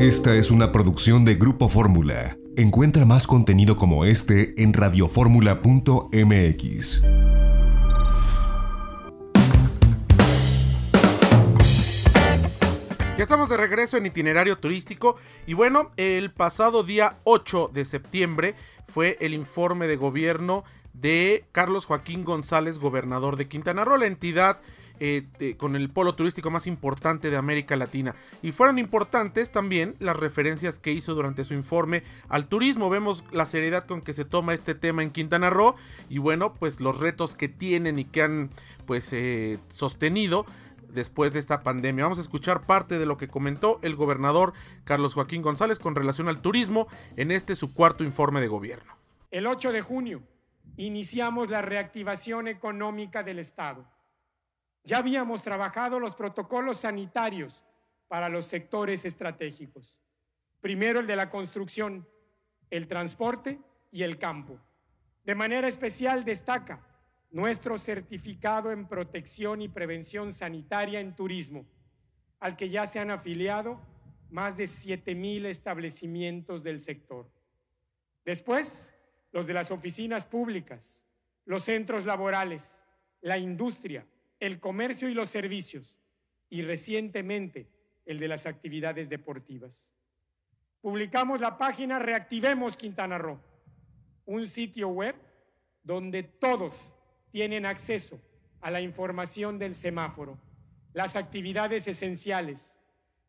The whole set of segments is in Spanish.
Esta es una producción de Grupo Fórmula. Encuentra más contenido como este en radioformula.mx. Ya estamos de regreso en itinerario turístico y bueno, el pasado día 8 de septiembre fue el informe de gobierno de Carlos Joaquín González, gobernador de Quintana Roo, la entidad eh, con el polo turístico más importante de América Latina. Y fueron importantes también las referencias que hizo durante su informe al turismo. Vemos la seriedad con que se toma este tema en Quintana Roo y bueno, pues los retos que tienen y que han pues eh, sostenido después de esta pandemia. Vamos a escuchar parte de lo que comentó el gobernador Carlos Joaquín González con relación al turismo en este su cuarto informe de gobierno. El 8 de junio iniciamos la reactivación económica del Estado ya habíamos trabajado los protocolos sanitarios para los sectores estratégicos. Primero el de la construcción, el transporte y el campo. De manera especial destaca nuestro certificado en protección y prevención sanitaria en turismo, al que ya se han afiliado más de 7 mil establecimientos del sector. Después, los de las oficinas públicas, los centros laborales, la industria, el comercio y los servicios y recientemente el de las actividades deportivas. Publicamos la página Reactivemos Quintana Roo, un sitio web donde todos tienen acceso a la información del semáforo, las actividades esenciales,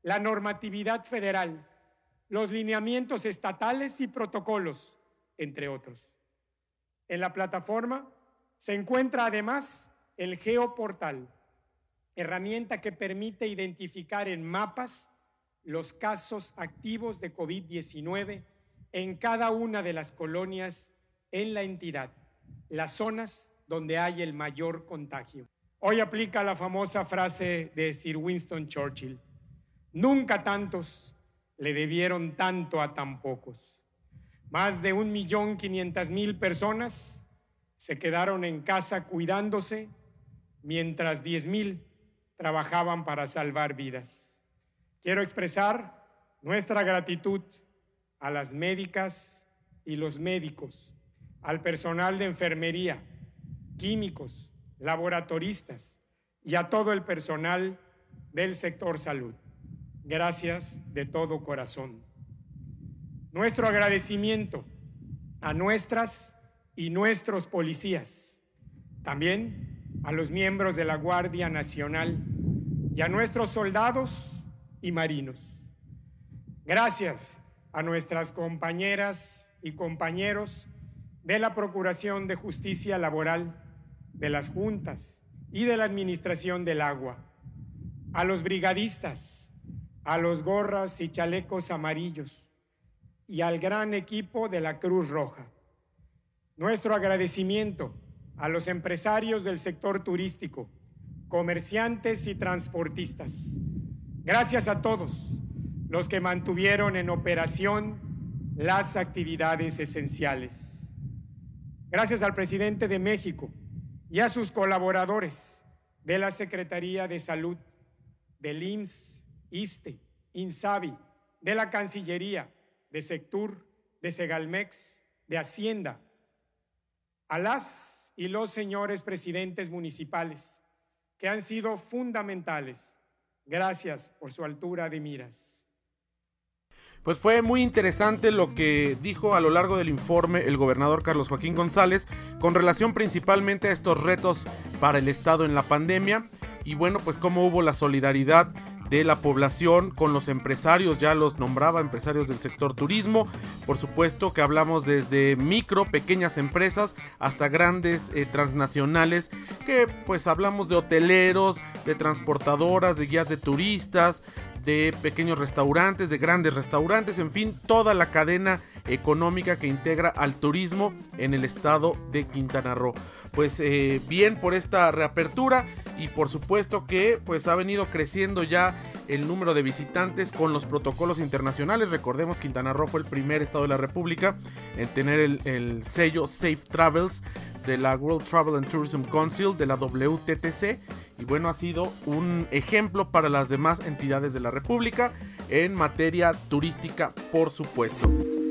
la normatividad federal, los lineamientos estatales y protocolos, entre otros. En la plataforma se encuentra además el geoportal, herramienta que permite identificar en mapas los casos activos de COVID-19 en cada una de las colonias en la entidad, las zonas donde hay el mayor contagio. Hoy aplica la famosa frase de Sir Winston Churchill, nunca tantos le debieron tanto a tan pocos. Más de un millón quinientas mil personas se quedaron en casa cuidándose mientras 10.000 trabajaban para salvar vidas. Quiero expresar nuestra gratitud a las médicas y los médicos, al personal de enfermería, químicos, laboratoristas y a todo el personal del sector salud. Gracias de todo corazón. Nuestro agradecimiento a nuestras y nuestros policías, también a los miembros de la Guardia Nacional y a nuestros soldados y marinos. Gracias a nuestras compañeras y compañeros de la Procuración de Justicia Laboral, de las juntas y de la Administración del Agua, a los brigadistas, a los gorras y chalecos amarillos y al gran equipo de la Cruz Roja. Nuestro agradecimiento a los empresarios del sector turístico, comerciantes y transportistas. Gracias a todos los que mantuvieron en operación las actividades esenciales. Gracias al presidente de México y a sus colaboradores de la Secretaría de Salud, del IMSS, ISTE, INSABI, de la Cancillería, de Sectur, de Segalmex, de Hacienda, a las y los señores presidentes municipales, que han sido fundamentales. Gracias por su altura de miras. Pues fue muy interesante lo que dijo a lo largo del informe el gobernador Carlos Joaquín González con relación principalmente a estos retos para el Estado en la pandemia y bueno, pues cómo hubo la solidaridad de la población con los empresarios, ya los nombraba empresarios del sector turismo, por supuesto que hablamos desde micro, pequeñas empresas hasta grandes eh, transnacionales, que pues hablamos de hoteleros, de transportadoras, de guías de turistas, de pequeños restaurantes, de grandes restaurantes, en fin, toda la cadena económica que integra al turismo en el estado de Quintana Roo. Pues eh, bien por esta reapertura y por supuesto que pues ha venido creciendo ya el número de visitantes con los protocolos internacionales. Recordemos Quintana Roo fue el primer estado de la República en tener el, el sello Safe Travels de la World Travel and Tourism Council, de la WTTC, y bueno, ha sido un ejemplo para las demás entidades de la República en materia turística, por supuesto.